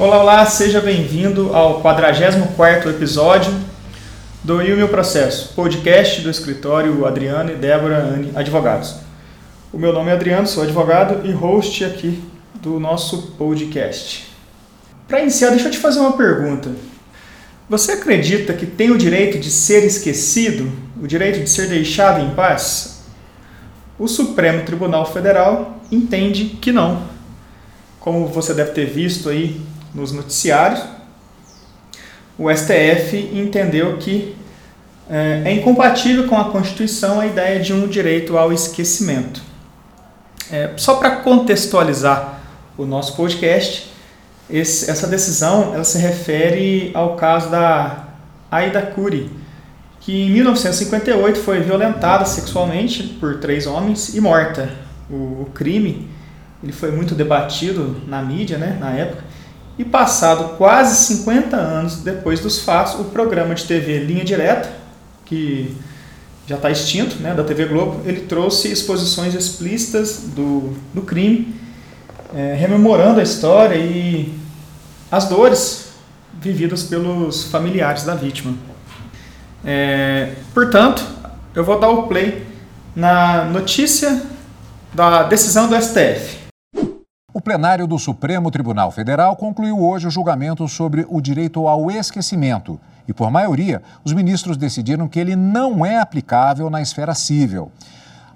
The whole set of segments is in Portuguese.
Olá, olá, seja bem-vindo ao 44º episódio do E o Meu Processo, podcast do escritório Adriano e Débora Anne Advogados. O meu nome é Adriano, sou advogado e host aqui do nosso podcast. Para iniciar, deixa eu te fazer uma pergunta. Você acredita que tem o direito de ser esquecido, o direito de ser deixado em paz? O Supremo Tribunal Federal entende que não. Como você deve ter visto aí nos noticiários, o STF entendeu que é, é incompatível com a Constituição a ideia de um direito ao esquecimento. É, só para contextualizar o nosso podcast, esse, essa decisão ela se refere ao caso da Aida Curi, que em 1958 foi violentada sexualmente por três homens e morta. O, o crime ele foi muito debatido na mídia né, na época e passado quase 50 anos depois dos fatos, o programa de TV Linha Direta, que já está extinto, né, da TV Globo, ele trouxe exposições explícitas do, do crime, é, rememorando a história e as dores vividas pelos familiares da vítima. É, portanto, eu vou dar o play na notícia da decisão do STF. O plenário do Supremo Tribunal Federal concluiu hoje o julgamento sobre o direito ao esquecimento. E, por maioria, os ministros decidiram que ele não é aplicável na esfera civil.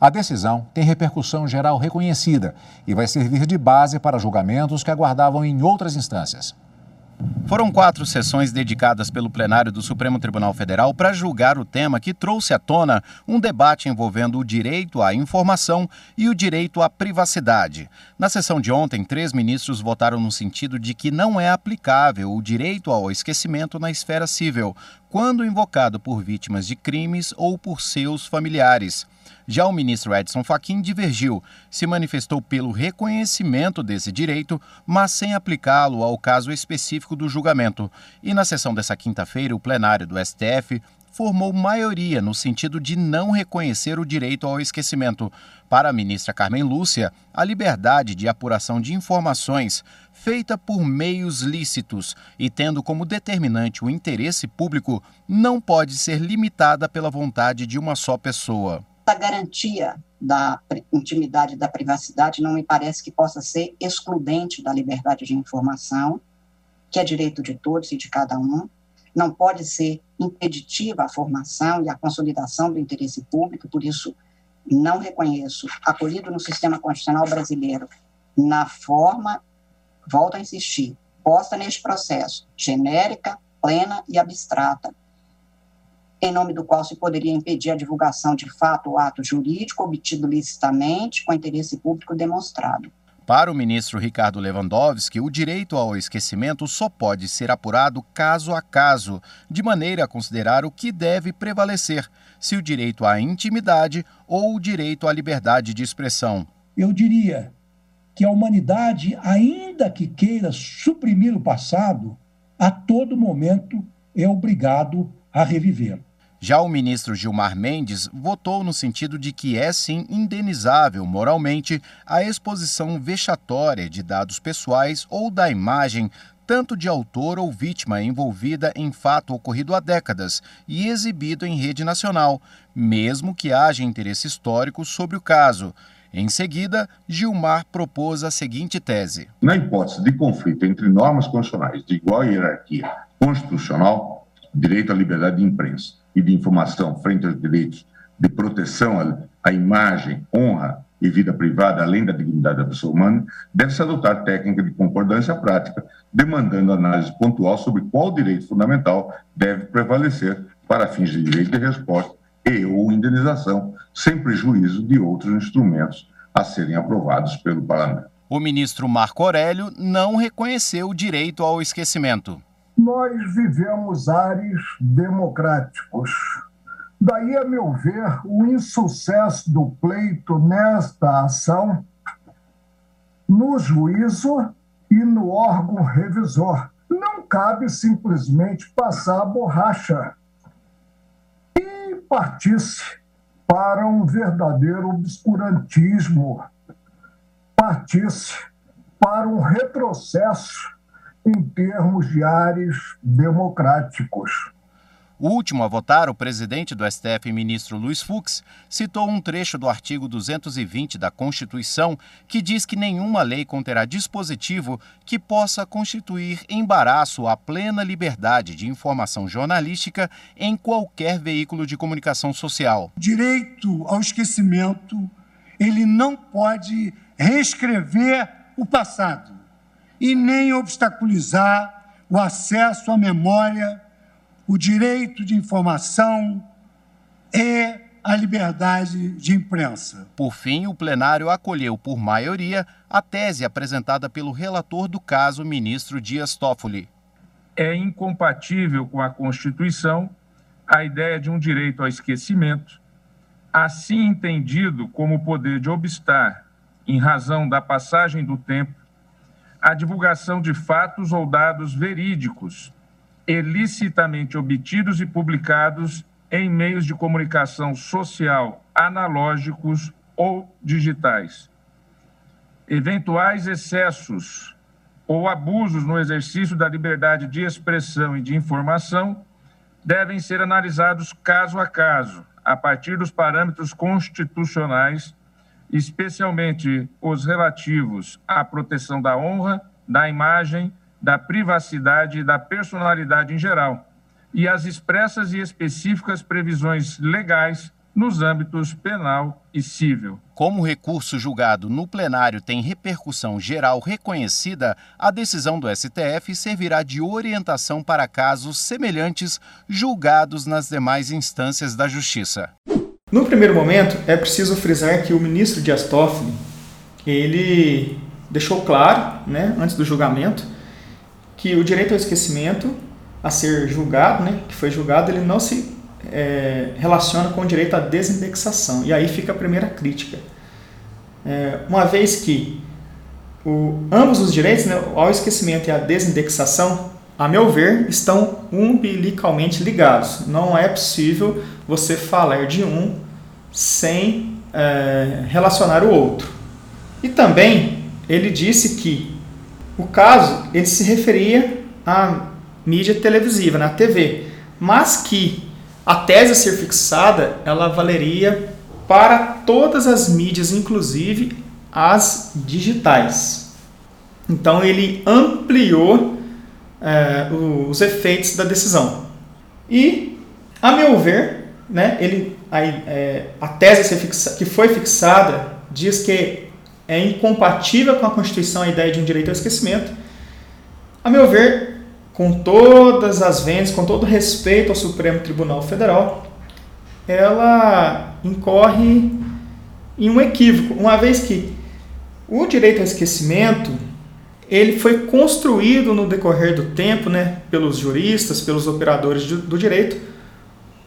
A decisão tem repercussão geral reconhecida e vai servir de base para julgamentos que aguardavam em outras instâncias. Foram quatro sessões dedicadas pelo plenário do Supremo Tribunal Federal para julgar o tema que trouxe à tona um debate envolvendo o direito à informação e o direito à privacidade. Na sessão de ontem, três ministros votaram no sentido de que não é aplicável o direito ao esquecimento na esfera civil, quando invocado por vítimas de crimes ou por seus familiares. Já o ministro Edson Fachin divergiu, se manifestou pelo reconhecimento desse direito, mas sem aplicá-lo ao caso específico do julgamento. E na sessão dessa quinta-feira, o plenário do STF formou maioria no sentido de não reconhecer o direito ao esquecimento. Para a ministra Carmen Lúcia, a liberdade de apuração de informações, feita por meios lícitos e tendo como determinante o interesse público, não pode ser limitada pela vontade de uma só pessoa essa garantia da intimidade da privacidade não me parece que possa ser excludente da liberdade de informação, que é direito de todos e de cada um, não pode ser impeditiva a formação e a consolidação do interesse público, por isso não reconheço, acolhido no sistema constitucional brasileiro, na forma, volto a insistir, posta neste processo, genérica, plena e abstrata, em nome do qual se poderia impedir a divulgação de fato ou ato jurídico obtido licitamente com interesse público demonstrado. Para o ministro Ricardo Lewandowski, o direito ao esquecimento só pode ser apurado caso a caso, de maneira a considerar o que deve prevalecer, se o direito à intimidade ou o direito à liberdade de expressão. Eu diria que a humanidade, ainda que queira suprimir o passado, a todo momento é obrigado a reviver. Já o ministro Gilmar Mendes votou no sentido de que é sim indenizável moralmente a exposição vexatória de dados pessoais ou da imagem tanto de autor ou vítima envolvida em fato ocorrido há décadas e exibido em rede nacional, mesmo que haja interesse histórico sobre o caso. Em seguida, Gilmar propôs a seguinte tese: Na hipótese de conflito entre normas constitucionais de igual hierarquia constitucional, direito à liberdade de imprensa e de informação frente aos direitos de proteção à imagem, honra e vida privada, além da dignidade da pessoa humana, deve-se adotar técnica de concordância prática, demandando análise pontual sobre qual direito fundamental deve prevalecer para fins de direito de resposta e ou indenização, sem prejuízo de outros instrumentos a serem aprovados pelo Parlamento. O ministro Marco Aurélio não reconheceu o direito ao esquecimento nós vivemos ares democráticos. Daí, a meu ver, o insucesso do pleito nesta ação, no juízo e no órgão revisor. Não cabe simplesmente passar a borracha e partisse para um verdadeiro obscurantismo, partisse para um retrocesso em termos de ares democráticos. O último a votar, o presidente do STF, ministro Luiz Fux, citou um trecho do artigo 220 da Constituição que diz que nenhuma lei conterá dispositivo que possa constituir embaraço à plena liberdade de informação jornalística em qualquer veículo de comunicação social. Direito ao esquecimento, ele não pode reescrever o passado e nem obstaculizar o acesso à memória o direito de informação e a liberdade de imprensa. Por fim, o plenário acolheu por maioria a tese apresentada pelo relator do caso, ministro Dias Toffoli. É incompatível com a Constituição a ideia de um direito ao esquecimento, assim entendido como o poder de obstar, em razão da passagem do tempo, a divulgação de fatos ou dados verídicos ilicitamente obtidos e publicados em meios de comunicação social analógicos ou digitais. Eventuais excessos ou abusos no exercício da liberdade de expressão e de informação devem ser analisados caso a caso, a partir dos parâmetros constitucionais, especialmente os relativos à proteção da honra, da imagem da privacidade e da personalidade em geral, e as expressas e específicas previsões legais nos âmbitos penal e civil. Como o recurso julgado no plenário tem repercussão geral reconhecida, a decisão do STF servirá de orientação para casos semelhantes julgados nas demais instâncias da Justiça. No primeiro momento, é preciso frisar que o ministro Dias Toffoli, ele deixou claro, né, antes do julgamento, que o direito ao esquecimento a ser julgado, né, que foi julgado, ele não se é, relaciona com o direito à desindexação. E aí fica a primeira crítica. É, uma vez que o, ambos os direitos, né, ao esquecimento e à desindexação, a meu ver, estão umbilicalmente ligados. Não é possível você falar de um sem é, relacionar o outro. E também ele disse que o caso, ele se referia à mídia televisiva, na TV, mas que a tese a ser fixada, ela valeria para todas as mídias, inclusive as digitais. Então ele ampliou é, os efeitos da decisão. E, a meu ver, né, ele, a, é, a tese que foi fixada diz que é incompatível com a Constituição a ideia de um direito ao esquecimento. A meu ver, com todas as vendas, com todo respeito ao Supremo Tribunal Federal, ela incorre em um equívoco, uma vez que o direito ao esquecimento ele foi construído no decorrer do tempo, né, pelos juristas, pelos operadores do direito,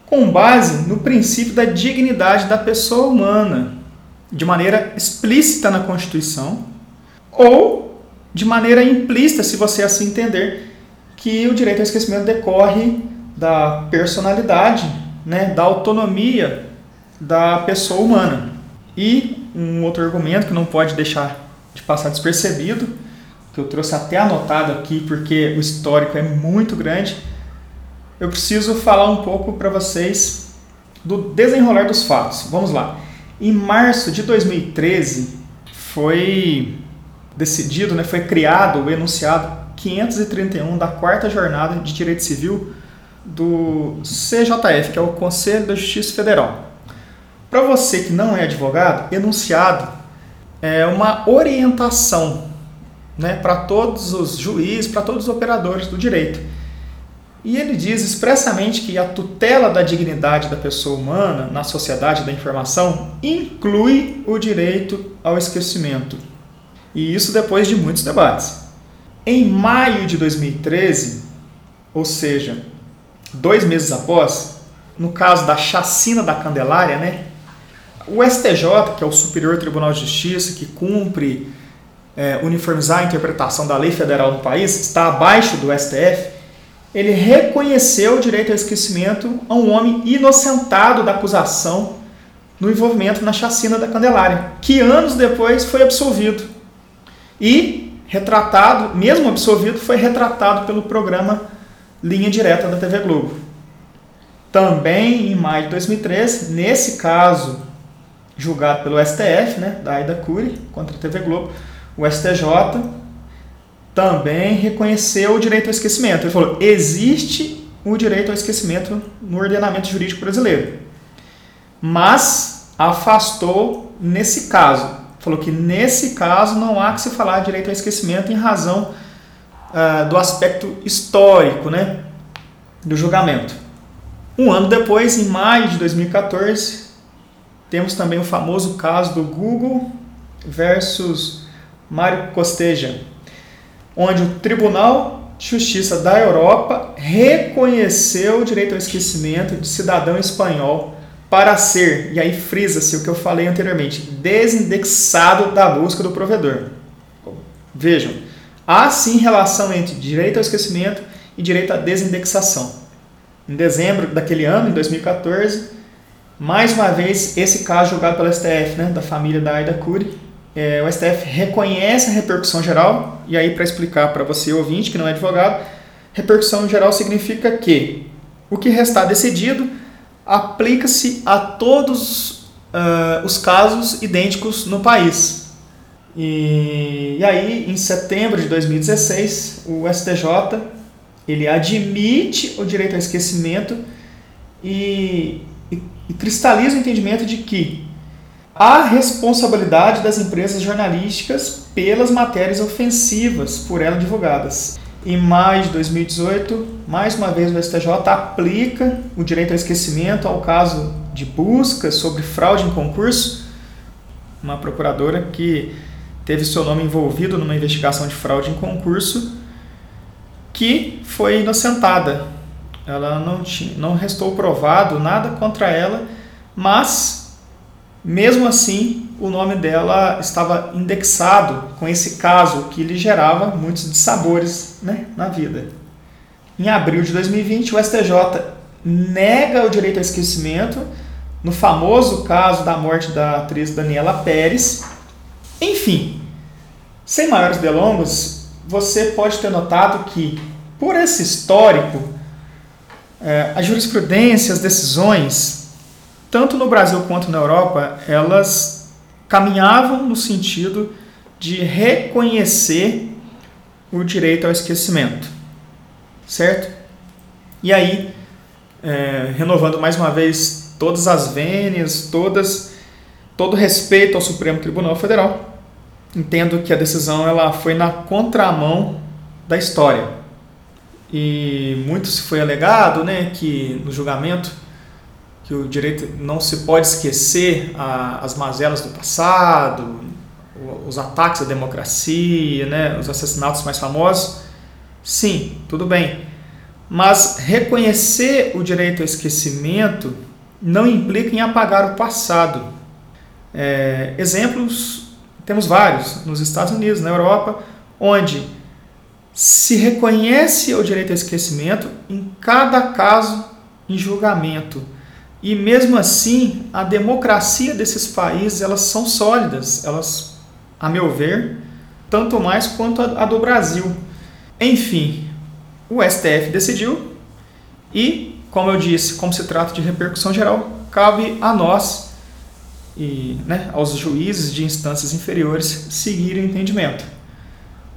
com base no princípio da dignidade da pessoa humana, de maneira explícita na Constituição ou de maneira implícita, se você assim entender, que o direito ao esquecimento decorre da personalidade, né, da autonomia da pessoa humana. E um outro argumento que não pode deixar de passar despercebido, que eu trouxe até anotado aqui porque o histórico é muito grande, eu preciso falar um pouco para vocês do desenrolar dos fatos. Vamos lá. Em março de 2013 foi decidido, né, foi criado o enunciado 531 da quarta jornada de Direito Civil do CJF, que é o Conselho da Justiça Federal. Para você que não é advogado, enunciado é uma orientação né, para todos os juízes, para todos os operadores do direito. E ele diz expressamente que a tutela da dignidade da pessoa humana na sociedade da informação inclui o direito ao esquecimento. E isso depois de muitos debates. Em maio de 2013, ou seja, dois meses após, no caso da chacina da Candelária, né, o STJ, que é o Superior Tribunal de Justiça, que cumpre é, uniformizar a interpretação da lei federal no país, está abaixo do STF, ele reconheceu o direito ao esquecimento a um homem inocentado da acusação no envolvimento na chacina da Candelária, que anos depois foi absolvido. E retratado, mesmo absolvido, foi retratado pelo programa Linha Direta da TV Globo. Também em maio de 2013, nesse caso julgado pelo STF, né, da Aida Cury contra a TV Globo, o STJ também reconheceu o direito ao esquecimento. Ele falou: existe o direito ao esquecimento no ordenamento jurídico brasileiro, mas afastou nesse caso. Falou que nesse caso não há que se falar direito ao esquecimento em razão uh, do aspecto histórico né, do julgamento. Um ano depois, em maio de 2014, temos também o famoso caso do Google versus Mário Costeja, onde o Tribunal de Justiça da Europa reconheceu o direito ao esquecimento de cidadão espanhol para ser, e aí frisa-se o que eu falei anteriormente, desindexado da busca do provedor. Vejam, há sim relação entre direito ao esquecimento e direito à desindexação. Em dezembro daquele ano, em 2014, mais uma vez, esse caso julgado pelo STF, né, da família da Aida Cury, é, o STF reconhece a repercussão geral, e aí para explicar para você, ouvinte, que não é advogado, repercussão geral significa que o que restar decidido aplica-se a todos uh, os casos idênticos no país. E, e, aí, em setembro de 2016, o STJ ele admite o direito ao esquecimento e e cristaliza o entendimento de que há responsabilidade das empresas jornalísticas pelas matérias ofensivas por ela divulgadas. Em maio de 2018, mais uma vez o STJ aplica o direito ao esquecimento ao caso de busca sobre fraude em concurso, uma procuradora que teve seu nome envolvido numa investigação de fraude em concurso, que foi inocentada ela não, tinha, não restou provado nada contra ela, mas mesmo assim o nome dela estava indexado com esse caso que lhe gerava muitos dissabores né, na vida. Em abril de 2020, o STJ nega o direito ao esquecimento no famoso caso da morte da atriz Daniela Pérez. Enfim, sem maiores delongas, você pode ter notado que, por esse histórico, a jurisprudência, as decisões, tanto no Brasil quanto na Europa, elas caminhavam no sentido de reconhecer o direito ao esquecimento, certo? E aí, é, renovando mais uma vez todas as vênias, todas, todo respeito ao Supremo Tribunal Federal, entendo que a decisão ela foi na contramão da história e muito se foi alegado né, que no julgamento que o direito não se pode esquecer a, as mazelas do passado, os ataques à democracia, né, os assassinatos mais famosos. Sim, tudo bem. Mas reconhecer o direito ao esquecimento não implica em apagar o passado. É, exemplos temos vários nos Estados Unidos, na Europa, onde se reconhece o direito ao esquecimento em cada caso em julgamento. E mesmo assim, a democracia desses países, elas são sólidas, elas, a meu ver, tanto mais quanto a, do Brasil. Enfim, o STF decidiu e, como eu disse, como se trata de repercussão geral, cabe a nós e né, aos juízes de instâncias inferiores seguir o entendimento.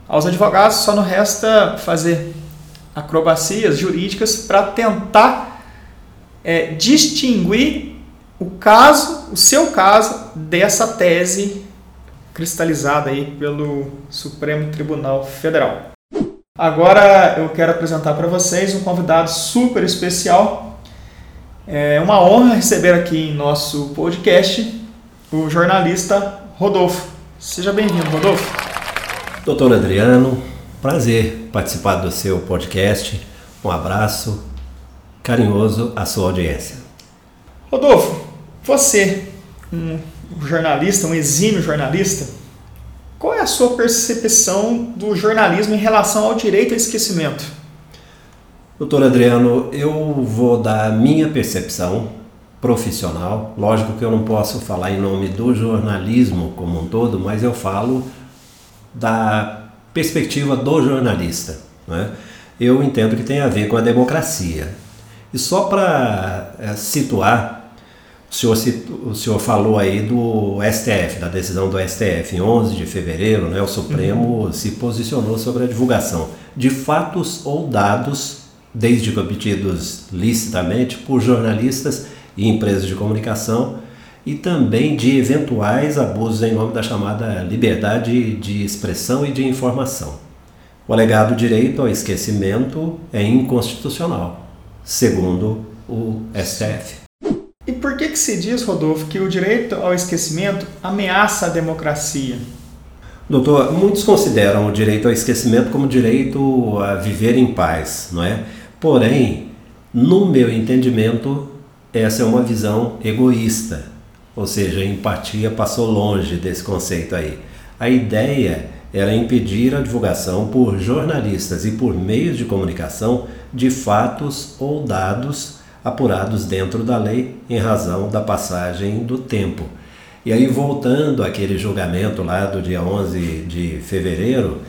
Aos advogados só não resta fazer acrobacias jurídicas para tentar é, distinguir o caso, o seu caso, dessa tese cristalizada aí pelo Supremo Tribunal Federal. Agora eu quero apresentar para vocês um convidado super especial. É uma honra receber aqui em nosso podcast o jornalista Rodolfo. Seja bem-vindo, Rodolfo. Doutor Adriano, prazer participar do seu podcast. Um abraço carinhoso à sua audiência. Rodolfo, você, um jornalista, um exímio jornalista, qual é a sua percepção do jornalismo em relação ao direito ao esquecimento? Doutor Adriano, eu vou dar a minha percepção profissional. Lógico que eu não posso falar em nome do jornalismo como um todo, mas eu falo da perspectiva do jornalista. Né? Eu entendo que tem a ver com a democracia. E só para é, situar, o senhor, o senhor falou aí do STF, da decisão do STF. Em 11 de fevereiro, né, o Supremo uhum. se posicionou sobre a divulgação de fatos ou dados, desde que obtidos licitamente por jornalistas e empresas de comunicação, e também de eventuais abusos em nome da chamada liberdade de expressão e de informação. O alegado direito ao esquecimento é inconstitucional segundo o STF. E por que, que se diz, Rodolfo, que o direito ao esquecimento ameaça a democracia? Doutor, muitos consideram o direito ao esquecimento como direito a viver em paz, não é? Porém, no meu entendimento, essa é uma visão egoísta, ou seja, a empatia passou longe desse conceito aí. A ideia era impedir a divulgação por jornalistas e por meios de comunicação de fatos ou dados apurados dentro da lei em razão da passagem do tempo. E aí, voltando àquele julgamento lá do dia 11 de fevereiro,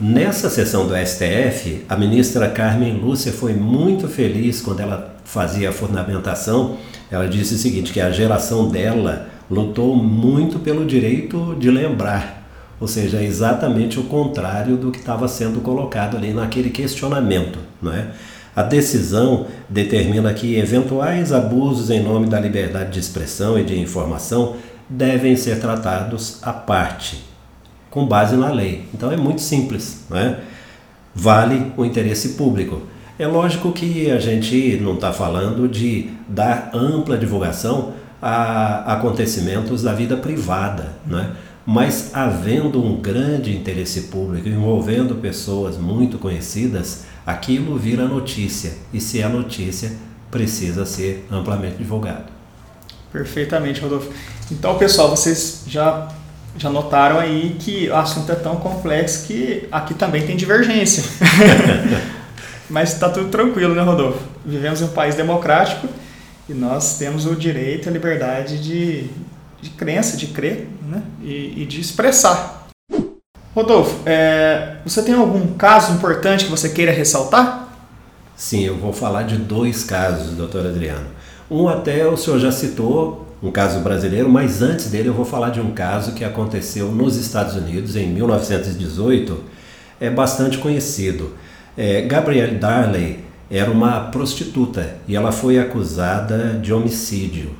nessa sessão do STF, a ministra Carmen Lúcia foi muito feliz quando ela fazia a fundamentação. Ela disse o seguinte: que a geração dela lutou muito pelo direito de lembrar ou seja, é exatamente o contrário do que estava sendo colocado ali naquele questionamento. Não é? A decisão determina que eventuais abusos em nome da liberdade de expressão e de informação devem ser tratados à parte, com base na lei. Então é muito simples, não é? Vale o interesse público. É lógico que a gente não está falando de dar ampla divulgação a acontecimentos da vida privada, não é? Mas havendo um grande interesse público envolvendo pessoas muito conhecidas, aquilo vira notícia e se é notícia, precisa ser amplamente divulgado. Perfeitamente, Rodolfo. Então, pessoal, vocês já já notaram aí que o assunto é tão complexo que aqui também tem divergência. Mas está tudo tranquilo, né, Rodolfo? Vivemos em um país democrático e nós temos o direito e a liberdade de, de crença, de crer né? e, e de expressar. Rodolfo, é, você tem algum caso importante que você queira ressaltar? Sim, eu vou falar de dois casos, doutor Adriano. Um até o senhor já citou, um caso brasileiro, mas antes dele eu vou falar de um caso que aconteceu nos Estados Unidos em 1918, é bastante conhecido. É, Gabrielle Darley era uma prostituta e ela foi acusada de homicídio,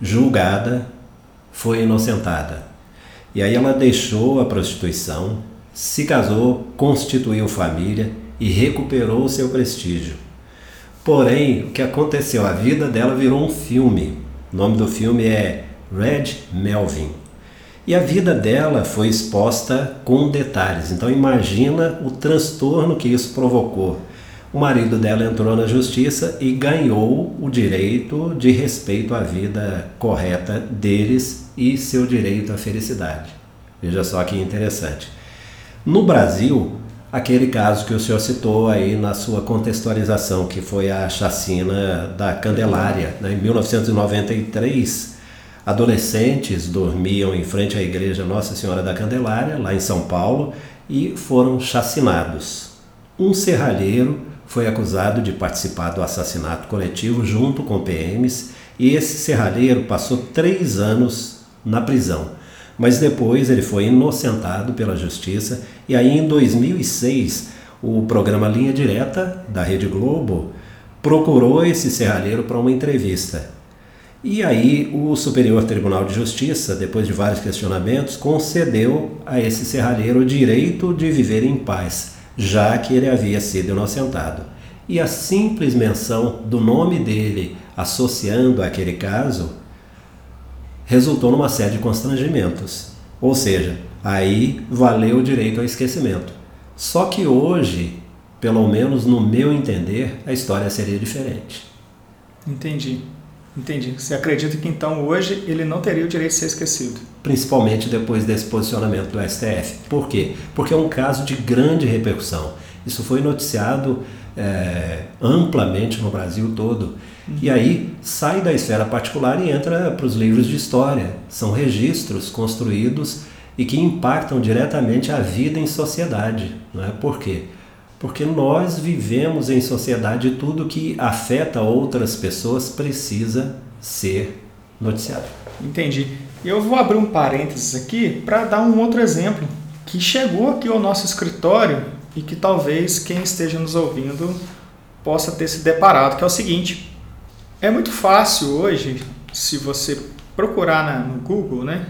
julgada foi inocentada. E aí ela deixou a prostituição, se casou, constituiu família e recuperou seu prestígio. Porém, o que aconteceu? A vida dela virou um filme. O nome do filme é Red Melvin. E a vida dela foi exposta com detalhes. Então imagina o transtorno que isso provocou o marido dela entrou na justiça e ganhou o direito de respeito à vida correta deles e seu direito à felicidade. Veja só que interessante. No Brasil, aquele caso que o senhor citou aí na sua contextualização, que foi a chacina da Candelária, né? em 1993, adolescentes dormiam em frente à igreja Nossa Senhora da Candelária, lá em São Paulo, e foram chacinados. Um serralheiro foi acusado de participar do assassinato coletivo junto com PMs e esse serralheiro passou três anos na prisão. Mas depois ele foi inocentado pela justiça e aí em 2006 o programa Linha Direta da Rede Globo procurou esse serralheiro para uma entrevista. E aí o Superior Tribunal de Justiça, depois de vários questionamentos, concedeu a esse serralheiro o direito de viver em paz já que ele havia sido inocentado. E a simples menção do nome dele associando aquele caso resultou numa série de constrangimentos. Ou seja, aí valeu o direito ao esquecimento. Só que hoje, pelo menos no meu entender, a história seria diferente. Entendi. Entendi. Você acredita que então hoje ele não teria o direito de ser esquecido? Principalmente depois desse posicionamento do STF. Por quê? Porque é um caso de grande repercussão. Isso foi noticiado é, amplamente no Brasil todo. Uhum. E aí sai da esfera particular e entra para os livros de história. São registros construídos e que impactam diretamente a vida em sociedade. Não é? Por quê? Porque nós vivemos em sociedade e tudo que afeta outras pessoas precisa ser noticiado. Entendi. Eu vou abrir um parênteses aqui para dar um outro exemplo que chegou aqui ao nosso escritório e que talvez quem esteja nos ouvindo possa ter se deparado, que é o seguinte: é muito fácil hoje, se você procurar na, no Google, né,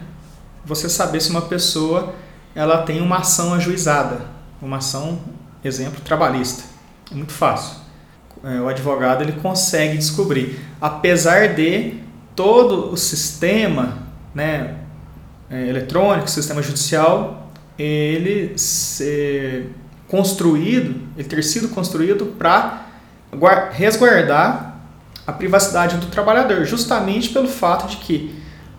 você saber se uma pessoa ela tem uma ação ajuizada, uma ação, exemplo, trabalhista. É muito fácil. É, o advogado ele consegue descobrir, apesar de todo o sistema, né, é, eletrônico, sistema judicial, ele ser construído, ele ter sido construído para resguardar a privacidade do trabalhador, justamente pelo fato de que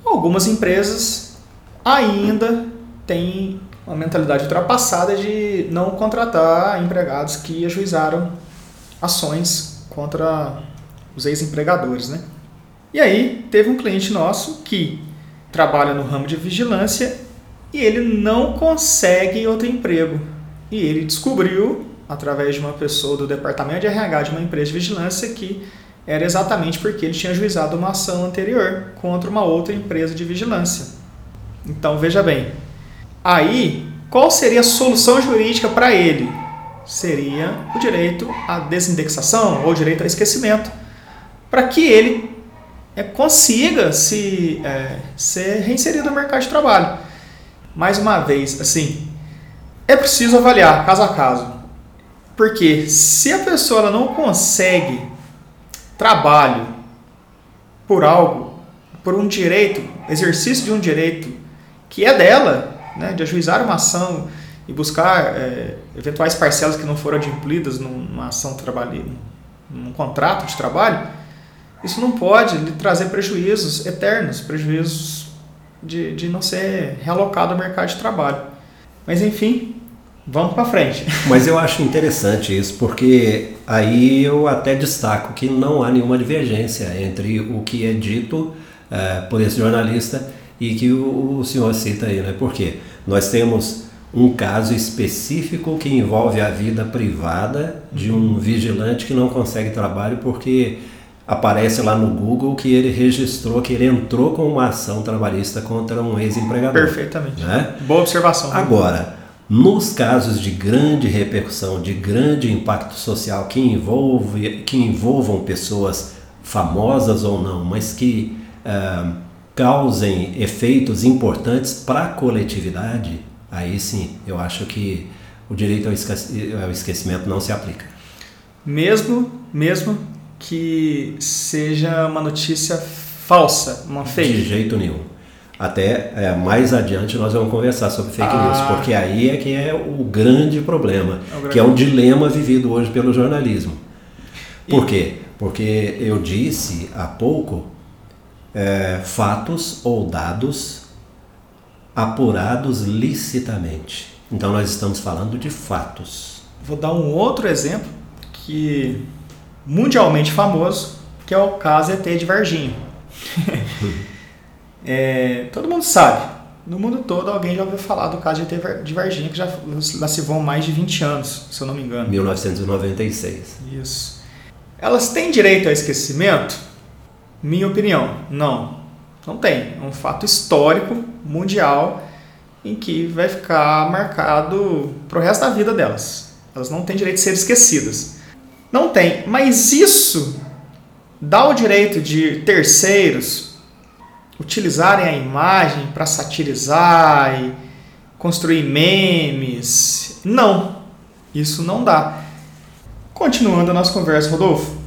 algumas empresas ainda têm uma mentalidade ultrapassada de não contratar empregados que ajuizaram ações contra os ex-empregadores, né? E aí teve um cliente nosso que trabalha no ramo de vigilância e ele não consegue outro emprego. E ele descobriu, através de uma pessoa do departamento de RH de uma empresa de vigilância, que era exatamente porque ele tinha ajuizado uma ação anterior contra uma outra empresa de vigilância. Então veja bem, aí qual seria a solução jurídica para ele? Seria o direito à desindexação ou direito ao esquecimento, para que ele é, consiga se é, ser reinserido no mercado de trabalho. Mais uma vez, assim, é preciso avaliar caso a caso, porque se a pessoa não consegue trabalho por algo, por um direito, exercício de um direito que é dela, né, de ajuizar uma ação e buscar é, eventuais parcelas que não foram adimplidas numa ação trabalhista, num contrato de trabalho, isso não pode lhe trazer prejuízos eternos, prejuízos de, de não ser realocado ao mercado de trabalho. Mas enfim, Vamos para frente. Mas eu acho interessante isso, porque aí eu até destaco que não há nenhuma divergência entre o que é dito uh, por esse jornalista e que o, o senhor cita aí, né? Porque nós temos um caso específico que envolve a vida privada de um vigilante que não consegue trabalho porque aparece lá no Google que ele registrou que ele entrou com uma ação trabalhista contra um ex-empregador. Perfeitamente. Né? Boa observação. Agora, nos casos de grande repercussão, de grande impacto social que, envolve, que envolvam pessoas famosas ou não, mas que uh, causem efeitos importantes para a coletividade, aí sim eu acho que o direito ao esquecimento não se aplica. Mesmo, mesmo que seja uma notícia falsa, uma fake. De jeito nenhum. Até é, mais adiante nós vamos conversar sobre fake ah. news, porque aí é que é o grande problema, é o grande que é um dilema vivido hoje pelo jornalismo. Por e... quê? Porque eu disse há pouco é, fatos ou dados apurados licitamente. Então nós estamos falando de fatos. Vou dar um outro exemplo que mundialmente famoso, que é o caso ET de Varginha. É, todo mundo sabe, no mundo todo alguém já ouviu falar do caso de Varginha, que já, já se vão mais de 20 anos, se eu não me engano. 1996. Isso. Elas têm direito ao esquecimento? Minha opinião, não. Não tem. É um fato histórico, mundial, em que vai ficar marcado pro resto da vida delas. Elas não têm direito de ser esquecidas. Não tem. Mas isso dá o direito de terceiros utilizarem a imagem para satirizar e construir memes. Não, isso não dá. Continuando a nossa conversa, Rodolfo.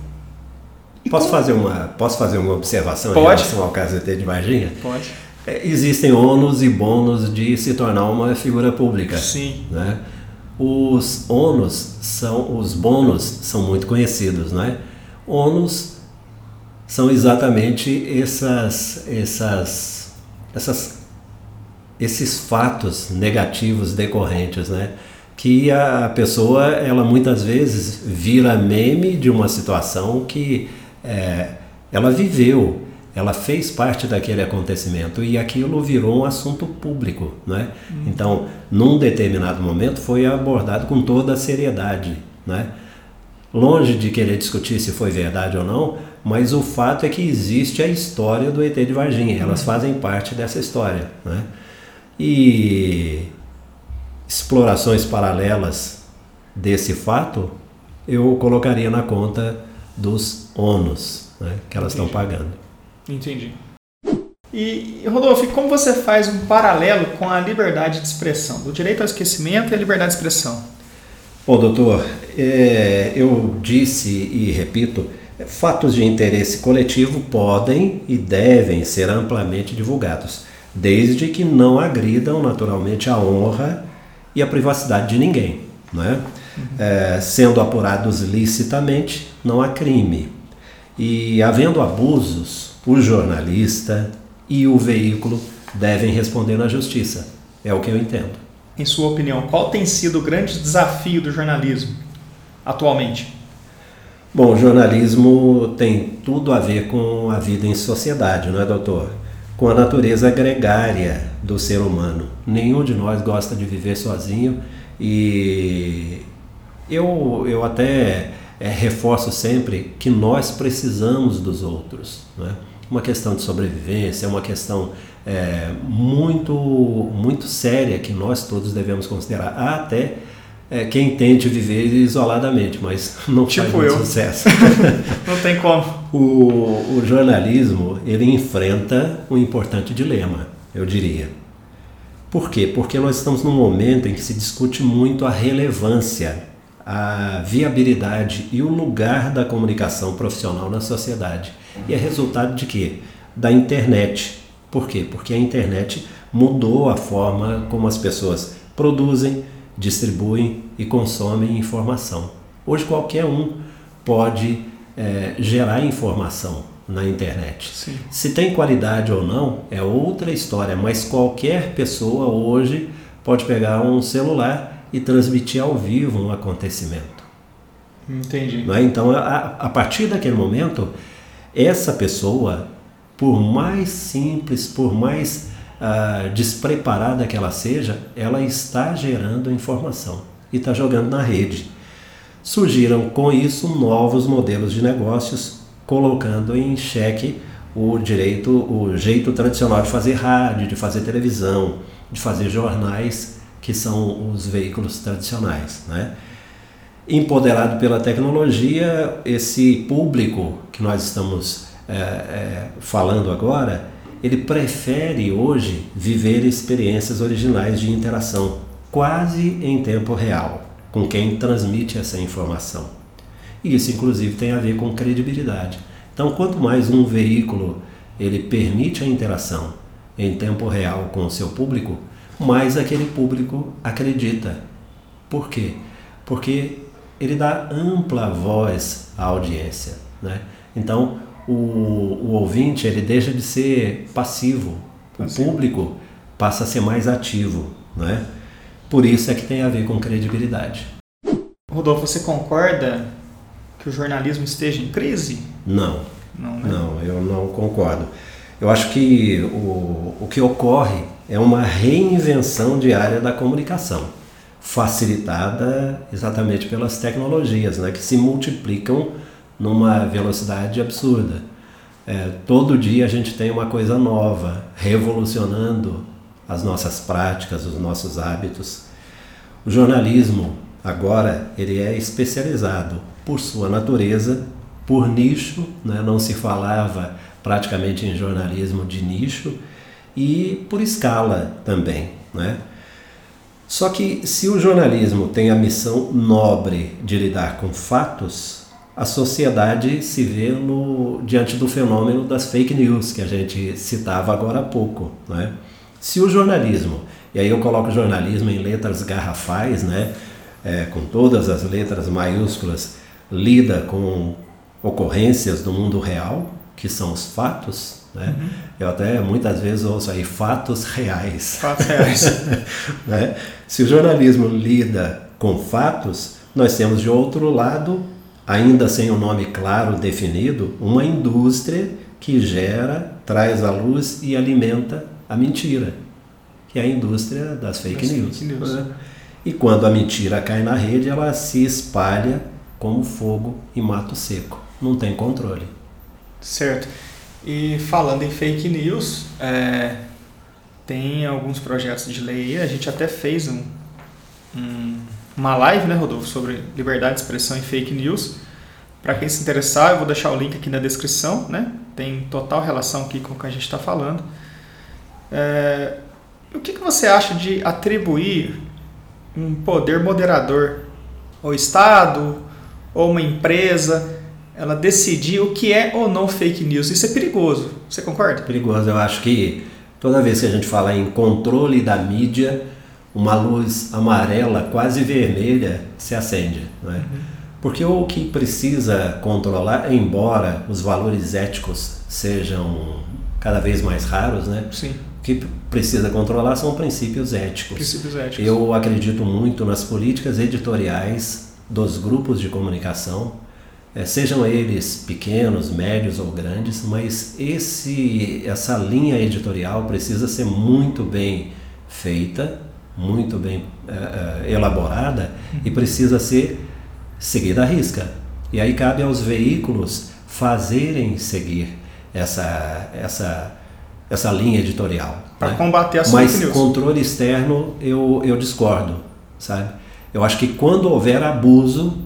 Posso fazer uma, posso fazer uma observação Pode. em relação ao caso de Varginha? Pode. É, existem ônus e bônus de se tornar uma figura pública. Sim. Né? Os ônus são, os bônus são muito conhecidos, né? Ônus são exatamente essas, essas, essas, esses fatos negativos decorrentes, né? Que a pessoa, ela muitas vezes vira meme de uma situação que é, ela viveu. ela fez parte daquele acontecimento e aquilo virou um assunto público, né? Uhum. Então, num determinado momento foi abordado com toda a seriedade, né? Longe de querer discutir se foi verdade ou não, mas o fato é que existe a história do ET de Varginha, elas uhum. fazem parte dessa história, né? E explorações paralelas desse fato, eu colocaria na conta dos ônus né, que elas estão pagando. Entendi. E, Rodolfo, como você faz um paralelo com a liberdade de expressão, do direito ao esquecimento e a liberdade de expressão? Bom, doutor, é, eu disse e repito, fatos de interesse coletivo podem e devem ser amplamente divulgados, desde que não agridam naturalmente a honra e a privacidade de ninguém. Não é? Sendo apurados licitamente, não há crime. E havendo abusos, o jornalista e o veículo devem responder na justiça. É o que eu entendo. Em sua opinião, qual tem sido o grande desafio do jornalismo atualmente? Bom, o jornalismo tem tudo a ver com a vida em sociedade, não é, doutor? Com a natureza gregária do ser humano. Nenhum de nós gosta de viver sozinho e eu, eu até é, reforço sempre que nós precisamos dos outros. Né? uma questão de sobrevivência, é uma questão é, muito, muito séria que nós todos devemos considerar. Até é, quem tente viver isoladamente, mas não tipo faz eu. sucesso. não tem como. O, o jornalismo ele enfrenta um importante dilema, eu diria. Por quê? Porque nós estamos num momento em que se discute muito a relevância, a viabilidade e o lugar da comunicação profissional na sociedade. E é resultado de quê? Da internet. Por quê? Porque a internet mudou a forma como as pessoas produzem, distribuem e consomem informação. Hoje qualquer um pode é, gerar informação na internet. Sim. Se tem qualidade ou não é outra história, mas qualquer pessoa hoje pode pegar um celular e transmitir ao vivo um acontecimento. Entendi. É? Então, a, a partir daquele momento, essa pessoa, por mais simples, por mais ah, despreparada que ela seja, ela está gerando informação e está jogando na rede. Surgiram com isso novos modelos de negócios, colocando em xeque o direito, o jeito tradicional de fazer rádio, de fazer televisão, de fazer jornais, que são os veículos tradicionais, né? empoderado pela tecnologia, esse público que nós estamos é, é, falando agora, ele prefere hoje viver experiências originais de interação, quase em tempo real, com quem transmite essa informação. E isso, inclusive, tem a ver com credibilidade. Então, quanto mais um veículo ele permite a interação em tempo real com o seu público, mais aquele público acredita. Por quê? Porque ele dá ampla voz à audiência. Né? Então, o, o ouvinte ele deixa de ser passivo, passivo, o público passa a ser mais ativo. Né? Por isso é que tem a ver com credibilidade. Rodolfo, você concorda que o jornalismo esteja em crise? Não. Não, né? não eu não concordo. Eu acho que o, o que ocorre é uma reinvenção diária da comunicação facilitada exatamente pelas tecnologias, né, que se multiplicam numa velocidade absurda. É, todo dia a gente tem uma coisa nova, revolucionando as nossas práticas, os nossos hábitos. O jornalismo agora ele é especializado por sua natureza, por nicho, né? não se falava praticamente em jornalismo de nicho e por escala também, né? Só que se o jornalismo tem a missão nobre de lidar com fatos, a sociedade se vê no, diante do fenômeno das fake news que a gente citava agora há pouco. Né? Se o jornalismo, e aí eu coloco jornalismo em letras garrafais, né? É, com todas as letras maiúsculas, lida com ocorrências do mundo real, que são os fatos, né? Uhum. Eu até muitas vezes ouço aí fatos reais. Fatos reais. né? Se o jornalismo lida com fatos, nós temos de outro lado, ainda sem um nome claro definido, uma indústria que gera, traz à luz e alimenta a mentira, que é a indústria das fake das news. Fake news. Né? E quando a mentira cai na rede, ela se espalha como fogo em mato seco. Não tem controle. Certo. E falando em fake news, é, tem alguns projetos de lei, a gente até fez um, um, uma live, né, Rodolfo, sobre liberdade de expressão e fake news. Para quem se interessar, eu vou deixar o link aqui na descrição, né? Tem total relação aqui com o que a gente está falando. É, o que, que você acha de atribuir um poder moderador ao Estado ou uma empresa, ela decidir o que é ou não fake news? Isso é perigoso. Você concorda? Perigoso. Eu acho que toda vez que a gente fala em controle da mídia, uma luz amarela, quase vermelha, se acende. Não é? Uhum. Porque o que precisa controlar, embora os valores éticos sejam cada vez mais raros, né? Sim. O que precisa controlar são princípios éticos. Princípios éticos. Eu acredito muito nas políticas editoriais dos grupos de comunicação, é, sejam eles pequenos, médios ou grandes, mas esse, essa linha editorial precisa ser muito bem feita, muito bem é, elaborada e precisa ser seguida à risca. E aí cabe aos veículos fazerem seguir essa, essa, essa linha editorial. Para né? combater as Mas news. controle externo eu, eu discordo, sabe? Eu acho que quando houver abuso,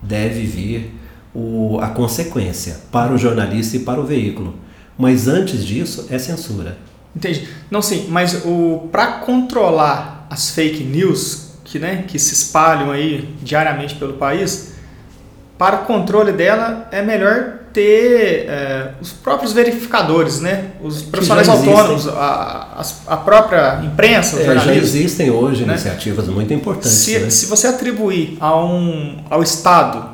deve vir o, a consequência para o jornalista e para o veículo. Mas antes disso, é censura. Entendi. Não, sim, mas para controlar as fake news, que, né, que se espalham aí diariamente pelo país, para o controle dela é melhor ter é, os próprios verificadores, né? os profissionais autônomos, a, a, própria imprensa, é, Já existem hoje né? iniciativas muito importantes. Se, né? se você atribuir a um, ao Estado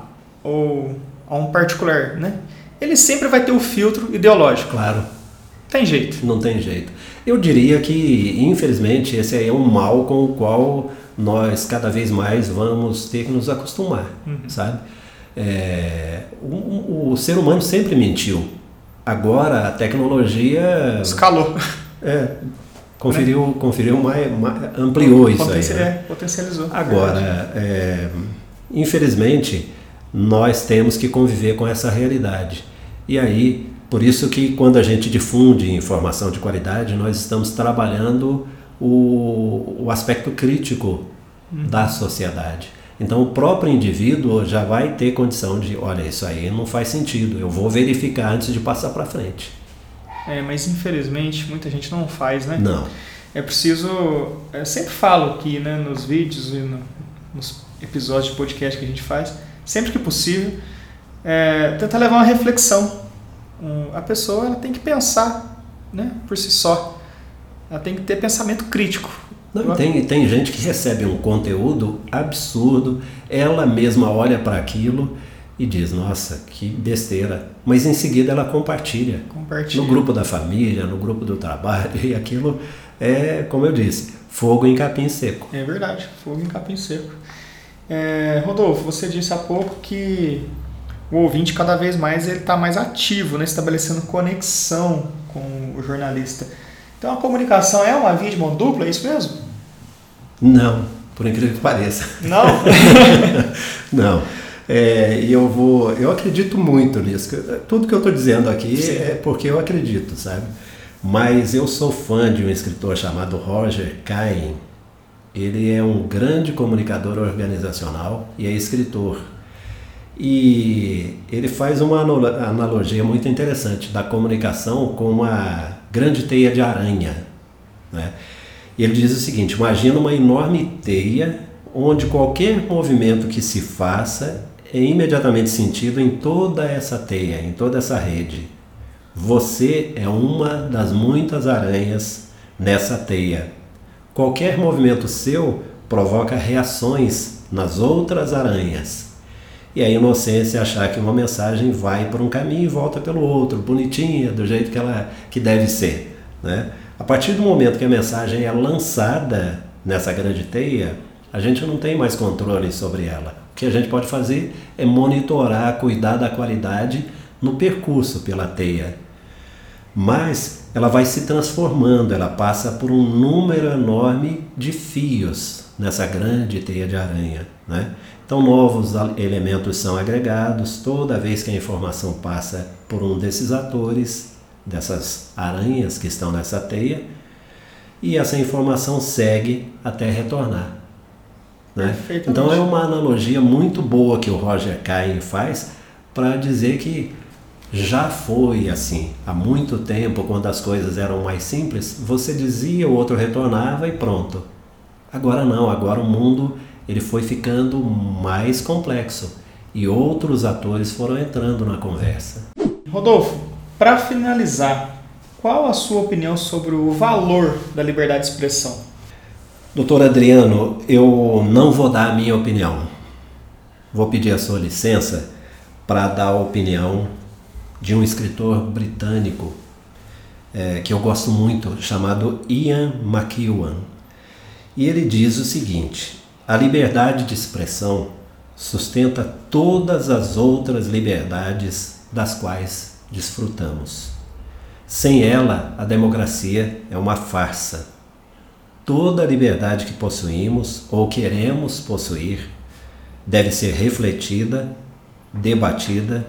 ou a um particular, né? ele sempre vai ter o filtro ideológico. Claro. Tem jeito. Não tem jeito. Eu diria que, infelizmente, esse aí é um mal com o qual nós cada vez mais vamos ter que nos acostumar, uhum. sabe? É, o, o, ser humano sempre mentiu. Agora a tecnologia escalou. É, conferiu, né? conferiu mais, mais, ampliou isso aí. Né? É, potencializou. Agora, é, infelizmente, nós temos que conviver com essa realidade. E aí, por isso que quando a gente difunde informação de qualidade, nós estamos trabalhando o, o aspecto crítico uhum. da sociedade. Então o próprio indivíduo já vai ter condição de, olha, isso aí não faz sentido, eu vou verificar antes de passar para frente. É, mas infelizmente muita gente não faz, né? Não. É preciso, eu sempre falo aqui, né, nos vídeos e no, nos episódios de podcast que a gente faz, sempre que possível, é, tentar levar uma reflexão. Um, a pessoa ela tem que pensar, né, por si só. Ela tem que ter pensamento crítico. Não, tem, tem gente que recebe um conteúdo absurdo, ela mesma olha para aquilo e diz, nossa, que besteira. Mas em seguida ela compartilha. Compartilha. No grupo da família, no grupo do trabalho, e aquilo é, como eu disse, fogo em capim seco. É verdade, fogo em capim seco. É, Rodolfo, você disse há pouco que o ouvinte cada vez mais ele está mais ativo, né, estabelecendo conexão com o jornalista. Então a comunicação é uma via de mão dupla, é isso mesmo? Não, por incrível que pareça. Não? Não. É, e eu vou, eu acredito muito nisso. Tudo que eu estou dizendo aqui Sim. é porque eu acredito, sabe? Mas eu sou fã de um escritor chamado Roger Cain. Ele é um grande comunicador organizacional e é escritor. E ele faz uma analogia muito interessante da comunicação com uma grande teia de aranha. Né? E ele diz o seguinte: imagina uma enorme teia onde qualquer movimento que se faça é imediatamente sentido em toda essa teia, em toda essa rede. Você é uma das muitas aranhas nessa teia. Qualquer movimento seu provoca reações nas outras aranhas. E a inocência achar que uma mensagem vai por um caminho e volta pelo outro, bonitinha, do jeito que ela que deve ser. Né? A partir do momento que a mensagem é lançada nessa grande teia, a gente não tem mais controle sobre ela. O que a gente pode fazer é monitorar, cuidar da qualidade no percurso pela teia. Mas ela vai se transformando, ela passa por um número enorme de fios nessa grande teia de aranha. Né? Então, novos elementos são agregados toda vez que a informação passa por um desses atores, dessas aranhas que estão nessa teia, e essa informação segue até retornar. Né? Então, é uma analogia muito boa que o Roger Cain faz para dizer que já foi assim há muito tempo, quando as coisas eram mais simples, você dizia, o outro retornava e pronto. Agora não, agora o mundo ele foi ficando mais complexo e outros atores foram entrando na conversa. Rodolfo, para finalizar, qual a sua opinião sobre o valor da liberdade de expressão? Doutor Adriano, eu não vou dar a minha opinião. Vou pedir a sua licença para dar a opinião de um escritor britânico é, que eu gosto muito, chamado Ian McEwan. E ele diz o seguinte: a liberdade de expressão sustenta todas as outras liberdades das quais desfrutamos. Sem ela, a democracia é uma farsa. Toda liberdade que possuímos ou queremos possuir deve ser refletida, debatida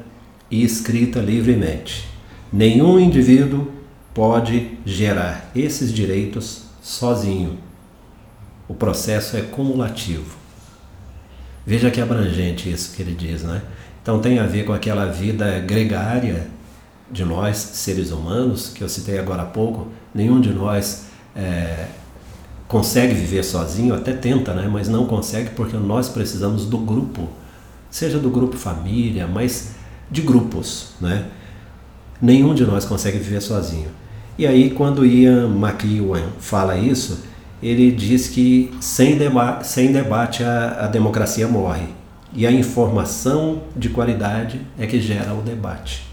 e escrita livremente. Nenhum indivíduo pode gerar esses direitos sozinho. O processo é cumulativo. Veja que abrangente isso que ele diz, né? Então tem a ver com aquela vida gregária de nós, seres humanos, que eu citei agora há pouco. Nenhum de nós é, consegue viver sozinho, até tenta, né? mas não consegue porque nós precisamos do grupo, seja do grupo família, mas de grupos, né? Nenhum de nós consegue viver sozinho. E aí, quando Ian McEwan fala isso, ele diz que sem, deba sem debate a, a democracia morre. E a informação de qualidade é que gera o debate.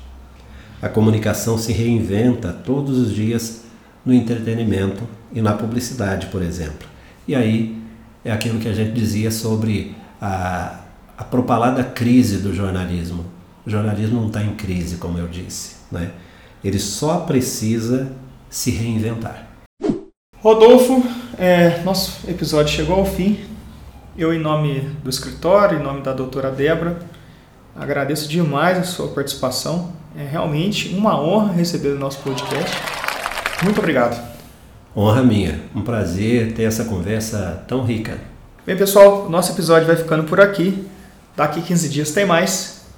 A comunicação se reinventa todos os dias no entretenimento e na publicidade, por exemplo. E aí é aquilo que a gente dizia sobre a, a propalada crise do jornalismo. O jornalismo não está em crise, como eu disse. Né? Ele só precisa se reinventar. Rodolfo, é, nosso episódio chegou ao fim. Eu, em nome do escritório, em nome da doutora Débora, agradeço demais a sua participação. É realmente uma honra receber o nosso podcast. Muito obrigado. Honra minha. Um prazer ter essa conversa tão rica. Bem, pessoal, nosso episódio vai ficando por aqui. Daqui 15 dias tem mais.